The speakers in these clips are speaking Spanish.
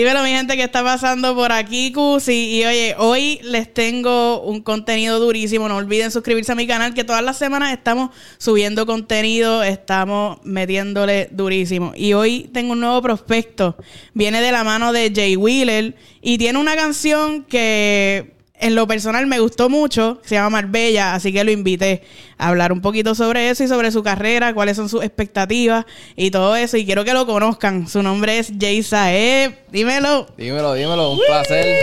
Dímelo, mi gente, que está pasando por aquí, Cusi. Y oye, hoy les tengo un contenido durísimo. No olviden suscribirse a mi canal, que todas las semanas estamos subiendo contenido, estamos metiéndole durísimo. Y hoy tengo un nuevo prospecto. Viene de la mano de Jay Wheeler y tiene una canción que en lo personal me gustó mucho, se llama Marbella, así que lo invité a hablar un poquito sobre eso y sobre su carrera, cuáles son sus expectativas y todo eso. Y quiero que lo conozcan. Su nombre es Jay Saeb. Dímelo. Dímelo, dímelo, un placer.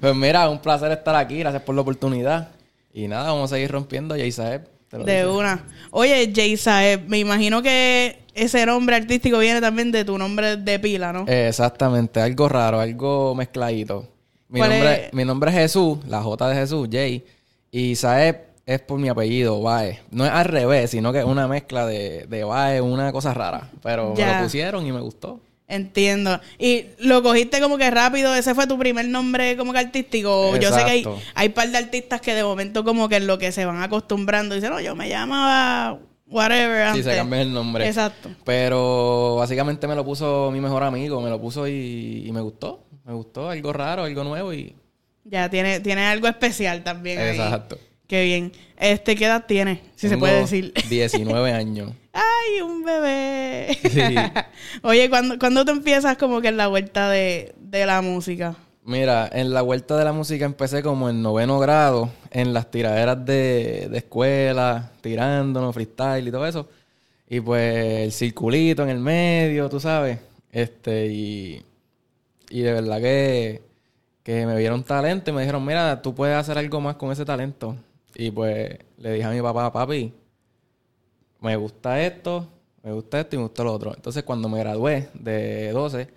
pues mira, un placer estar aquí, gracias por la oportunidad. Y nada, vamos a seguir rompiendo Jay Saeb. De una. Oye, Jay Saeb, me imagino que ese nombre artístico viene también de tu nombre de pila, ¿no? exactamente, algo raro, algo mezcladito. Mi nombre, es? mi nombre es Jesús, la J de Jesús, Jay. Y Saeb es por mi apellido, Bae. No es al revés, sino que es una mezcla de, de Bae, una cosa rara. Pero me lo pusieron y me gustó. Entiendo. Y lo cogiste como que rápido, ese fue tu primer nombre como que artístico. Yo sé que hay, hay par de artistas que de momento como que en lo que se van acostumbrando dicen, no, yo me llamaba whatever. Antes. Sí, se cambia el nombre. Exacto. Pero básicamente me lo puso mi mejor amigo, me lo puso y me gustó. Me gustó, algo raro, algo nuevo y... Ya, tiene, tiene algo especial también. Exacto. Qué bien. Este, ¿qué edad tiene? Si se puede decir. 19 años. ¡Ay, un bebé! Sí. Oye, ¿cuándo, ¿cuándo te empiezas como que en la vuelta de, la música? Mira, en la vuelta de la música empecé como en noveno grado, en las tiraderas de, de escuela, tirándonos, freestyle y todo eso. Y pues el circulito en el medio, tú sabes. Este, y y de verdad que, que me vieron talento y me dijeron, mira, tú puedes hacer algo más con ese talento. Y pues le dije a mi papá, papi, me gusta esto, me gusta esto y me gusta lo otro. Entonces cuando me gradué de 12,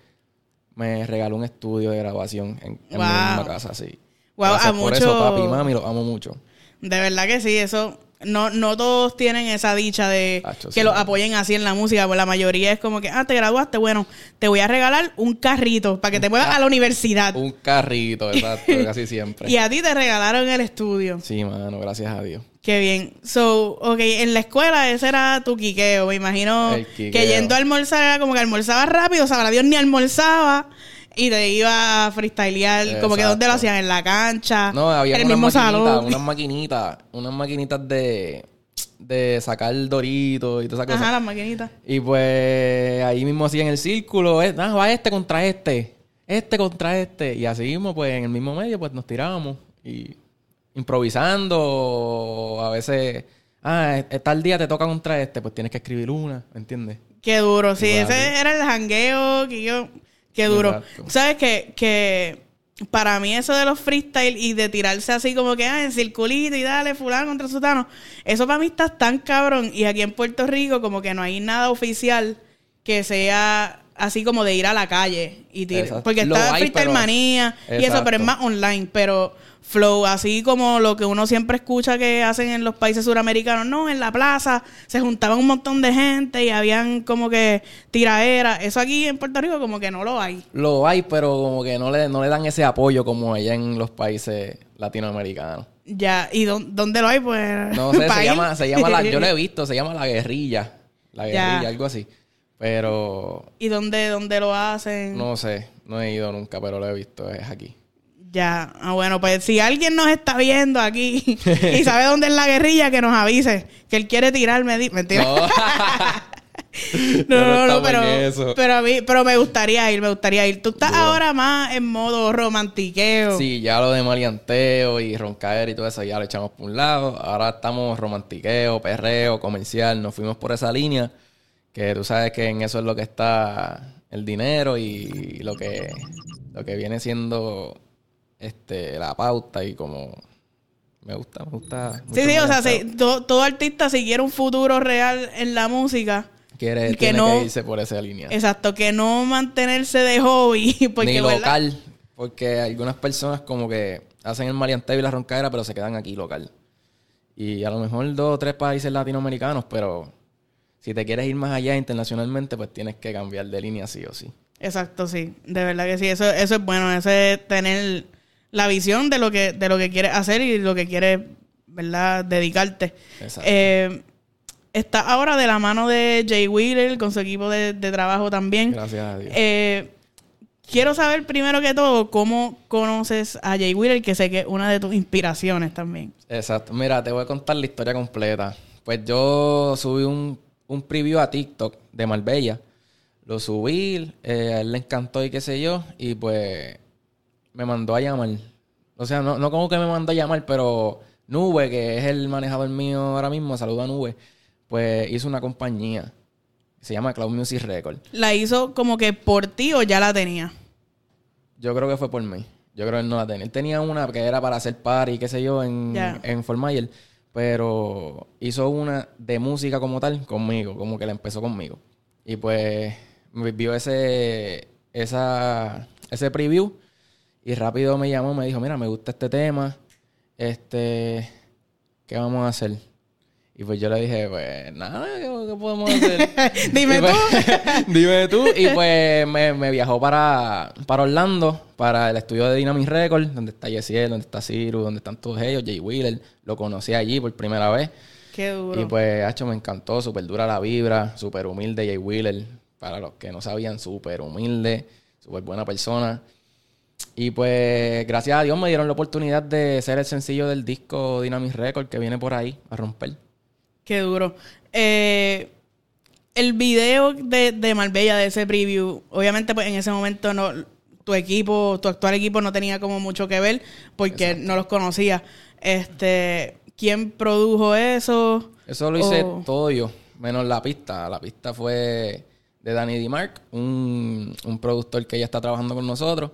me regaló un estudio de grabación en, mi misma casa, sí. Wow, a por eso, papi y mami, los amo mucho. De verdad que sí, eso no, no todos tienen esa dicha de que los apoyen así en la música, pues la mayoría es como que, ah, te graduaste, bueno, te voy a regalar un carrito para que te muevas a la universidad. Un carrito, exacto, casi siempre. y a ti te regalaron el estudio. Sí, mano, gracias a Dios. Qué bien. So, ok, en la escuela ese era tu quiqueo. Me imagino que yendo a almorzar era como que almorzaba rápido, o sea, Dios ni almorzaba y te iba a freestylear, como que donde lo hacían, en la cancha, no, había en el mismo salón. Unas maquinitas, unas maquinitas de, de sacar doritos y todas esas cosas. Ajá, las maquinitas. Y pues ahí mismo hacían el círculo, eh, va este contra este, este contra este. Y así mismo, pues en el mismo medio, pues nos tirábamos y improvisando, a veces, ah, tal día te toca contra este, pues tienes que escribir una, ¿me entiendes? Qué duro, sí, ese era el jangueo que yo Qué duro. ¿Sabes qué? Que para mí eso de los freestyle y de tirarse así como que ah, en circulito y dale fulano contra sutano, eso para mí está tan cabrón. Y aquí en Puerto Rico como que no hay nada oficial que sea así como de ir a la calle y tirar. Porque está freestyle manía y eso, pero es más online. Pero flow, así como lo que uno siempre escucha que hacen en los países suramericanos, no, en la plaza se juntaban un montón de gente y habían como que tiraderas. Eso aquí en Puerto Rico como que no lo hay. Lo hay, pero como que no le, no le dan ese apoyo como allá en los países latinoamericanos. Ya, ¿y dónde lo hay? Pues. No sé, se llama, se llama la, yo lo he visto, se llama la guerrilla. La guerrilla, algo así. Pero. ¿Y dónde, dónde lo hacen? No sé, no he ido nunca, pero lo he visto, es aquí. Ya, ah, bueno, pues si alguien nos está viendo aquí y sabe dónde es la guerrilla, que nos avise. Que él quiere tirarme. Mentira. No, no, no, pero, pero a mí, pero me gustaría ir, me gustaría ir. Tú estás ahora más en modo romantiqueo. Sí, ya lo de malianteo y roncaer y todo eso ya lo echamos por un lado. Ahora estamos romantiqueo, perreo, comercial. Nos fuimos por esa línea. Que tú sabes que en eso es lo que está el dinero y lo que, lo que viene siendo este, la pauta y como me gusta, me gusta. Sí, sí, o sea, todo, artista si quiere un futuro real en la música. Quiere, que tiene no, que irse por esa línea. Exacto, que no mantenerse de hobby. Porque, Ni local. Porque algunas personas como que hacen el marianteo y la roncadera, pero se quedan aquí local. Y a lo mejor dos o tres países latinoamericanos, pero si te quieres ir más allá internacionalmente, pues tienes que cambiar de línea sí o sí. Exacto, sí. De verdad que sí. Eso, eso es bueno. Eso es tener la visión de lo que, de lo que quieres hacer y lo que quieres, ¿verdad?, dedicarte. Eh, está ahora de la mano de Jay Wheeler con su equipo de, trabajo también. Gracias a Dios. Eh, quiero saber primero que todo cómo conoces a Jay Wheeler, que sé que es una de tus inspiraciones también. Exacto. Mira, te voy a contar la historia completa. Pues yo subí un, un preview a TikTok de Marbella. Lo subí, eh, a él le encantó y qué sé yo, y pues me mandó a llamar. O sea, no, no como que me mandó a llamar, pero Nube, que es el manejador mío ahora mismo, saluda a Nube, pues hizo una compañía. Se llama Cloud Music Record. ¿La hizo como que por ti o ya la tenía? Yo creo que fue por mí. Yo creo que él no la tenía. Él tenía una que era para hacer party, qué sé yo, en, Ya. en Fort Myers. Pero hizo una de música como tal conmigo, como que la empezó conmigo. Y pues me vio ese, esa, ese preview y rápido me llamó, me dijo, mira, me gusta este tema, este, ¿qué vamos a hacer? Y pues yo le dije, pues nada, ¿qué, podemos hacer? Dime Y tú. pues- dime tú. Y pues me, me viajó para, para Orlando, para el estudio de Dynamic Records, donde está Yesiel, donde está Ciru, donde están todos ellos, Jay Wheeler. Lo conocí allí por primera vez. Qué duro. Y pues, hacho, me encantó, súper dura la vibra, súper humilde Jay Wheeler. Para los que no sabían, súper humilde, súper buena persona. Y pues, gracias a Dios me dieron la oportunidad de ser el sencillo del disco Dynamic Records que viene por ahí a romper. Qué duro. Eh, el video de, de Marbella, de ese preview, obviamente pues en ese momento no tu equipo, tu actual equipo no tenía como mucho que ver porque no los conocía. Este, ¿quién produjo eso? Eso lo hice O- todo yo, menos la pista. La pista fue de Danny DiMarc, un, un productor que ya está trabajando con nosotros.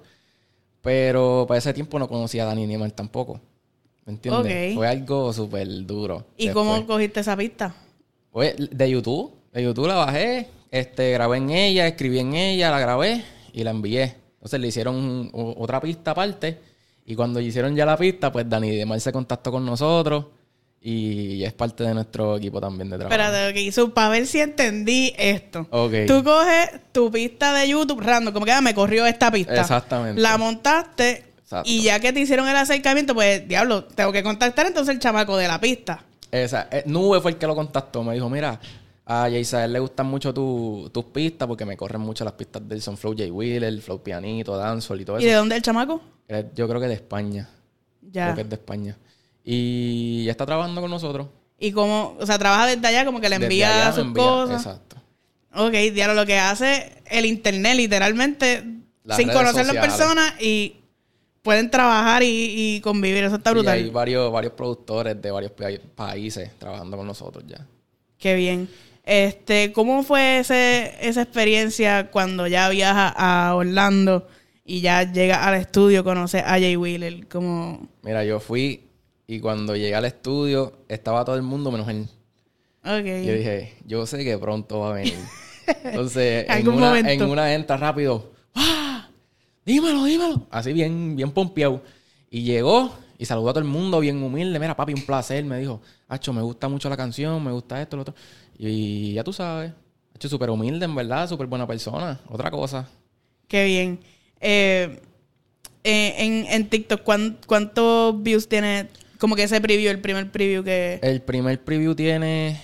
Pero para ese tiempo no conocía a Danny DiMarc tampoco. ¿Me entiendes? Fue algo súper duro. ¿Y después. cómo cogiste esa pista? Pues de YouTube. De YouTube la bajé, este, grabé en ella, escribí en ella, la grabé y la envié. Entonces le hicieron otra pista aparte. Y cuando hicieron ya la pista, pues Dani Demar se contactó con nosotros y es parte de nuestro equipo también de trabajo. Espérate, que hizo para ver si entendí esto. Ok. Tú coges tu pista de YouTube random, como que ah, me corrió esta pista. Exactamente. La montaste Exacto. y ya que te hicieron el acercamiento, pues diablo, tengo que contactar entonces el chamaco de la pista. Esa, eh, Nube fue el que lo contactó. Me dijo, mira, a Jaysael le gustan mucho tu- tus pistas porque me corren mucho las pistas del Son Flow Jay Wheeler, Flow Pianito, Dancehall y todo ¿Y de eso. dónde el chamaco? Yo creo que de España. Ya. Creo que es de España. Y ya está trabajando con nosotros. Y como, o sea, trabaja desde allá, como que le envía allá sus envía- cosas. Exacto. Ok, diablo, lo que hace el internet, literalmente, Las sin redes conocer las sociales. personas y pueden trabajar y, y convivir. Eso está Y brutal. hay varios, varios productores de varios pa- países trabajando con nosotros ya. Qué bien. Este, ¿cómo fue ese, esa experiencia cuando ya viajas a Orlando y ya llegas al estudio, conoces a Jay Wheeler? Como, Mira, yo fui y cuando llegué al estudio estaba todo el mundo menos él. Yo dije, yo sé que pronto va a venir. Entonces, en una, momento. en una entra rápido. ¡Ah! Dímelo, dímelo. Así bien, bien pompeado. Y llegó y saludó a todo el mundo bien humilde. Mira, papi, un placer. Me dijo, Hacho, me gusta mucho la canción, me gusta esto, lo otro. Y ya tú sabes. Hacho, súper humilde, en verdad, súper buena persona. Otra cosa. Qué bien. Eh, eh, en, en TikTok, ¿cuán- ¿cuántos views tiene como que ese preview, el primer preview que... El primer preview tiene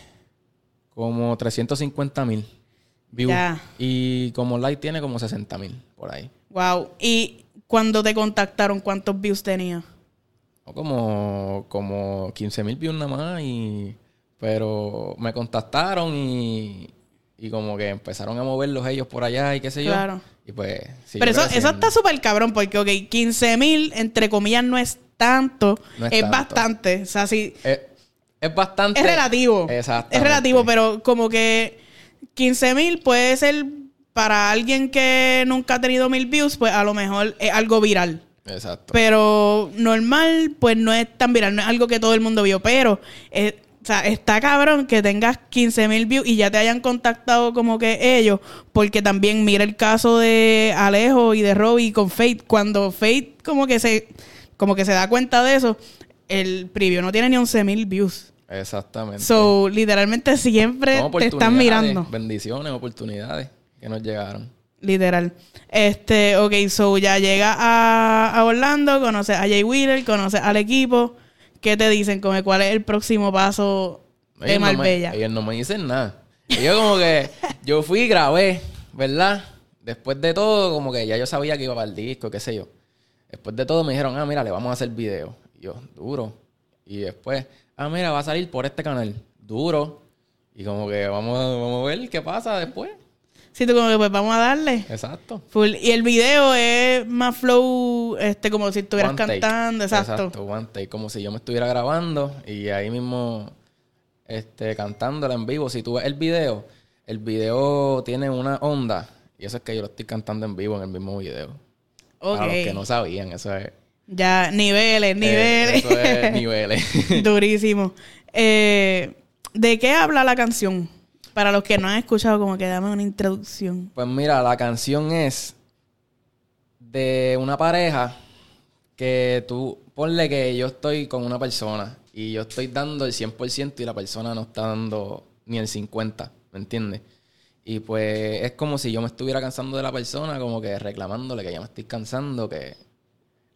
como 350 mil views. Ya. Y como like tiene como 60 mil por ahí. Wow. Y cuando te contactaron, ¿cuántos views tenía? Como, como 15 mil views nada más. Y, pero me contactaron y, y como que empezaron a moverlos ellos por allá y qué sé yo. Claro. Y pues... Pero eso, eso está súper cabrón porque, ok, 15 mil, entre comillas, no es tanto. No es es tanto. bastante. O sea, sí... Es, es bastante... Es relativo. Exacto. Es relativo, pero como que 15 mil puede ser para alguien que nunca ha tenido mil views, pues a lo mejor es algo viral. Exacto. Pero normal, pues no es tan viral, no es algo que todo el mundo vio. Pero, o sea, está cabrón que tengas 15 mil views y ya te hayan contactado como que ellos. Porque también mira el caso de Alejo y de Robbie con Fate. Cuando Fate como que se, como que se da cuenta de eso, el preview no tiene ni 11 mil views. Exactamente. So, literalmente siempre te están mirando. Bendiciones, oportunidades que nos llegaron. Literal. Este, ok, so ya llega a, a Orlando, conoces a Jay Wheeler, conoces al equipo. ¿Qué te dicen? Como, ¿Cuál es el próximo paso de Ellos no me- Marbella? ellos no me dicen nada. Yo como que, yo fui y grabé, ¿verdad? después de todo, como que ya yo sabía que iba para el disco, qué sé yo. Después de todo me dijeron, ah, mira, le vamos a hacer video. Y yo, duro. Y después, ah, mira, va a salir por este canal. Duro. Y como que vamos, vamos a ver qué pasa después. Sí, tú como que pues vamos a darle. Exacto. Full. Y el video es más flow, este, como si estuvieras One take. cantando, exacto. Exacto, one take, como si yo me estuviera grabando y ahí mismo este, cantándola en vivo. Si tú ves el video, el video tiene una onda y eso es que yo lo estoy cantando en vivo en el mismo video. Ok. Para los que no sabían, eso es... Ya, niveles, eh, niveles. eso es niveles. Durísimo. Eh, ¿De qué habla la canción? Para los que no han escuchado, como que dame una introducción. Pues mira, la canción es de una pareja que tú, ponle que yo estoy con una persona y yo estoy dando el 100% y la persona no está dando ni el 50%, ¿me entiendes? Y pues es como si yo me estuviera cansando de la persona, como que reclamándole que ya me estoy cansando, que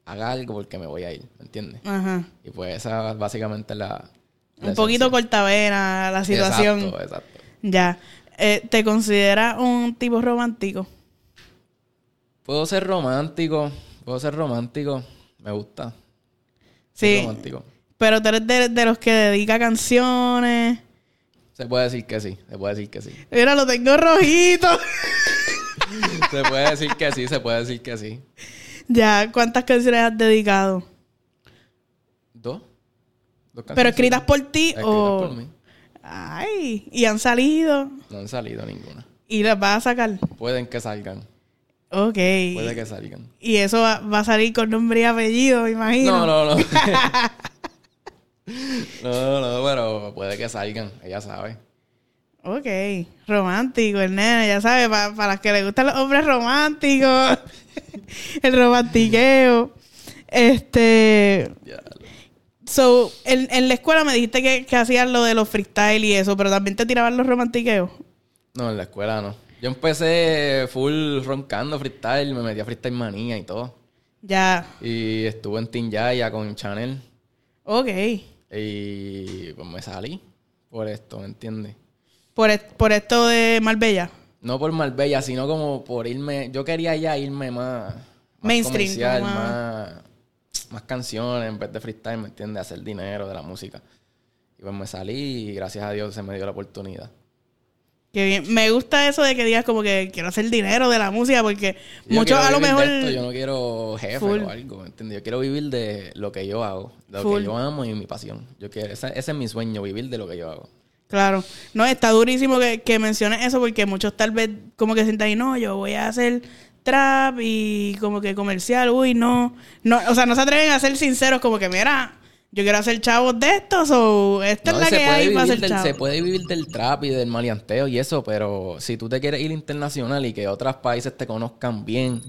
haga algo porque me voy a ir, ¿me entiendes? Ajá. Y pues esa básicamente es la... la Un poquito cortavena la situación. Exacto, exacto. Ya. Eh, ¿Te consideras un tipo romántico? Puedo ser romántico, puedo ser romántico, me gusta. Sí. Romántico. Pero tú eres de, de los que dedica canciones. Se puede decir que sí, se puede decir que sí. Mira, lo tengo rojito. Se puede decir que sí, se puede decir que sí. ya, ¿cuántas canciones has dedicado? ¿Dos? ¿Dos ¿Pero escritas por ti Escritas o...? por mí. Ay, y han salido. No han salido ninguna. Y las vas a sacar. Pueden que salgan. Ok. Puede que salgan. Y eso va, va a salir con nombre y apellido, me imagino. No, no, no. no, no, pero puede que salgan. Ella sabe. Ok. Romántico, el nene, ya sabes, para las que les gustan los hombres románticos. el romantiqueo. Este. So, en, en la escuela me dijiste que, que hacías lo de los freestyle y eso, pero también te tiraban los romantiqueos. No, en la escuela no. Yo empecé full roncando freestyle, me metí a freestyle manía y todo. Ya. Y estuve en Team Yaya con Chanel. Ok. Y pues me salí por esto, ¿me entiendes? Por, es- por esto de Marbella. No por Marbella, sino como por irme. Yo quería ya irme más. más Mainstream, comercial, como más, más canciones en vez de freestyle, ¿me entiendes? Hacer dinero de la música. Y pues me salí y gracias a Dios se me dio la oportunidad. Qué bien. Me gusta eso de que digas como que quiero hacer dinero de la música porque Yo muchos a lo mejor... esto, yo no quiero jefe Full. o algo, ¿me entiendes? Yo quiero vivir de lo que yo hago, de lo Full. que yo amo y mi pasión. Yo quiero, ese, ese es mi sueño, vivir de lo que yo hago. Claro. No, está durísimo que, que menciones eso porque muchos tal vez como que sientan ahí, no, yo voy a hacer trap y como que comercial, uy, no. no o sea, no se atreven a ser sinceros como que, mira, yo quiero hacer chavos de estos o esta No, es la que hay para hacer del- chavos. Se puede vivir del trap y del maleanteo y eso, pero si tú te quieres ir internacional y que otros países te conozcan bien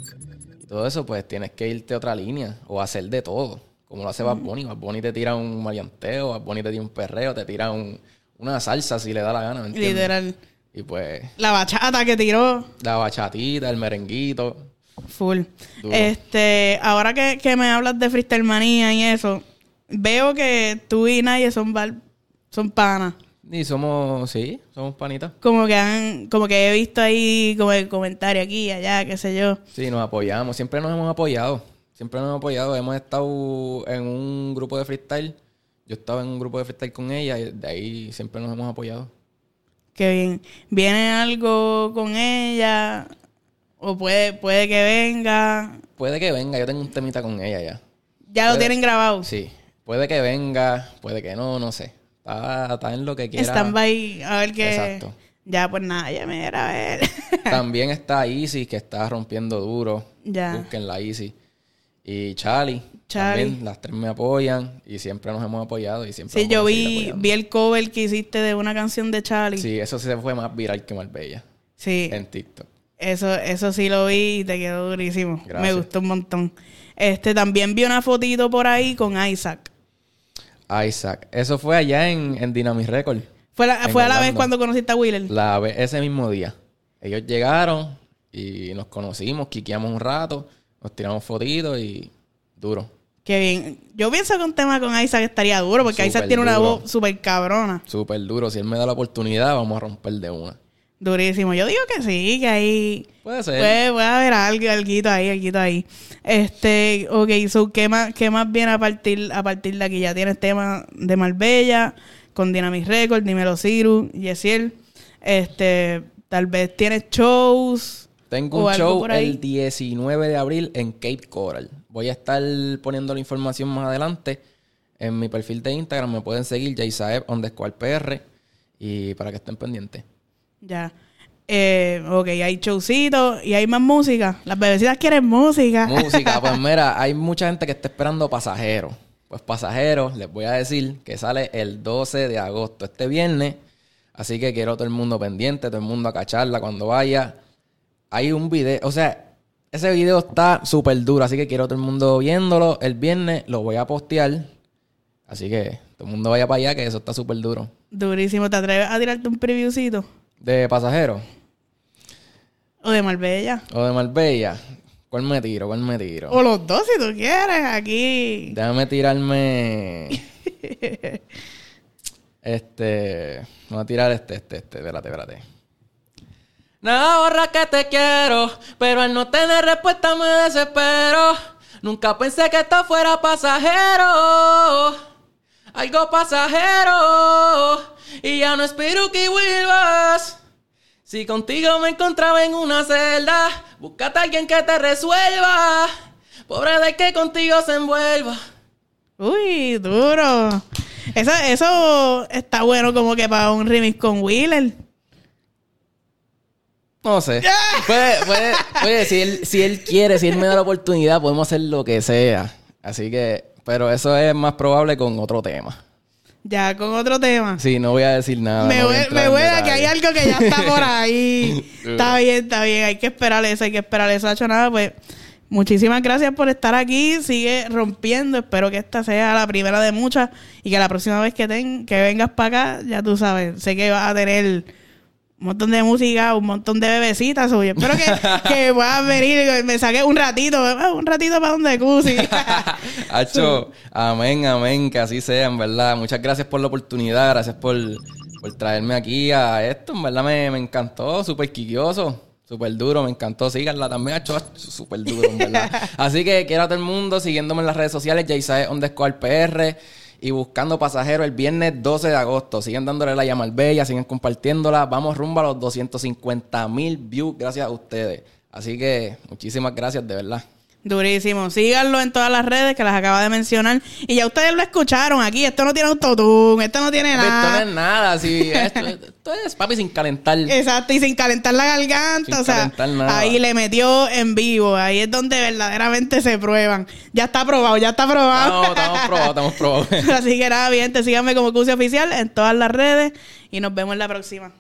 y todo eso, pues tienes que irte a otra línea o hacer de todo. Como lo hace Bad Bunny. Bad Bunny te tira un maleanteo, Bad Bunny te tira un perreo, te tira un- una salsa si le da la gana, ¿me entiendes? Literal. Y pues La bachata que tiró. la bachatita, el merenguito. Full. Duro. Este, ahora que, que me hablas de freestyle manía y eso, veo que tú y Naye son son panas. Y somos, sí, somos panitas. Como que han, como que he visto ahí como el comentario aquí y allá, qué sé yo. Sí, nos apoyamos. Siempre nos hemos apoyado. Siempre nos hemos apoyado. Hemos estado en un grupo de freestyle. Yo estaba en un grupo de freestyle con ella y de ahí siempre nos hemos apoyado. Qué bien. ¿Viene algo con ella? O puede, puede que venga. Puede que venga, yo tengo un temita con ella ya. Ya lo tienen grabado. Sí, puede que venga, puede que no, no sé. Está, está en lo que quiera. Stand by a ver qué. Exacto. Ya, pues nada, ya me era a ver. También está Easy, que está rompiendo duro. Ya. Busquen la Easy. Y Charlie. Charlie. También, las tres me apoyan y siempre nos hemos apoyado y siempre sí, yo vi, vi el cover que hiciste de una canción de Charlie. Sí. Sí, eso se fue más viral que Marbella en TikTok. Eso, eso sí lo vi y te quedó durísimo. Me Gracias. gustó un montón. Este, también vi una fotito por ahí con Isaac. Isaac. Eso fue allá en, en Dynamic Record. Fue, la, En fue a la vez cuando conociste a Wheeler. La, ve- ese mismo día. Ellos llegaron y nos conocimos, quiqueamos un rato, nos tiramos fotitos y duro. Qué bien. Yo pienso que un tema con Isaac estaría duro porque Isaac tiene una voz súper cabrona. Súper duro. Si él me da la oportunidad, vamos a romper de una. Durísimo. Yo digo que sí, que ahí... Puede ser. Puede, puede haber algo, alguito ahí, alguito ahí. Este, ok, so, ¿qué más, qué más viene a partir, a partir de aquí? Ya tienes tema de Marbella, con Dynamic Records, Dímelo Ciru, Yesiel. Este, tal vez tienes shows. Tengo un show el 19 de abril en Cape Coral. Voy a estar poniendo la información más adelante. En mi perfil de Instagram me pueden seguir, Jaisaeb underscore PR. Y para que estén pendientes. Ya. Eh, ok, hay showcitos y hay más música. Las bebecitas quieren música. Música, pues mira, hay mucha gente que está esperando pasajeros. Pues pasajeros, les voy a decir que sale el 12 de agosto, este viernes. Así que quiero todo el mundo pendiente, todo el mundo a cacharla cuando vaya. Hay un video, o sea, ese video está súper duro, así que quiero todo el mundo viéndolo. El viernes lo voy a postear. Así que todo el mundo vaya para allá, que eso está súper duro. Durísimo. ¿Te atreves a tirarte un previewcito? ¿De pasajeros? O de Marbella. O de Marbella. ¿Cuál me tiro? ¿Cuál me tiro? O los dos si tú quieres, aquí. Déjame tirarme. este. Voy a tirar este, este, este. Espérate, espérate. Nada borra que te quiero, pero al no tener respuesta me desespero. Nunca pensé que esto fuera pasajero. Algo pasajero. Y ya no espero que vuelvas. Si contigo me encontraba en una celda, búscate a alguien que te resuelva. Pobre de que contigo se envuelva. Uy, duro. Eso, eso está bueno como que para un remix con Wheeler. No sé. puede, puede, puede, si él, si él quiere, si él me da la oportunidad, podemos hacer lo que sea. Así que, pero eso es más probable con otro tema. Ya, con otro tema. Sí, no voy a decir nada. Me, voy, a que hay algo que ya está por ahí. está bien, está bien. Hay que esperar eso, hay que esperar eso. Hecho nada, pues. Muchísimas gracias por estar aquí. Sigue rompiendo. Espero que esta sea la primera de muchas. Y que la próxima vez que, ten, que vengas para acá, ya tú sabes. Sé que vas a tener un montón de música, un montón de bebecitas. Oye, espero que, que puedas venir. Me saqué un ratito, ah, un ratito para donde Cusi. Hacho, amén, amén, que así sea, en verdad. Muchas gracias por la oportunidad, gracias por, por traerme aquí a esto. En verdad me, me encantó, súper quiquioso. Súper duro, me encantó. Síganla también, hecho súper duro, en verdad. Así que quiero a todo el mundo siguiéndome en las redes sociales, Jaysae underscore PR y buscando pasajeros el viernes 12 de agosto. Siguen dándole la llama al Bella, siguen compartiéndola. Vamos rumbo a los 250 mil views gracias a ustedes. Así que muchísimas gracias, de verdad. Durísimo. Síganlo en todas las redes que las acaba de mencionar. Y ya ustedes lo escucharon aquí. Esto no tiene autotune, esto no tiene nada. Esto no es nada. Sí, esto, es papi sin calentar. Exacto, y sin calentar la garganta. o sea, ahí le metió en vivo. Ahí es donde verdaderamente se prueban. Ya está probado, ya está probado. No, estamos probados, estamos probados. Así que nada, bien, te síganme como Cusi Oficial en todas las redes y nos vemos en la próxima.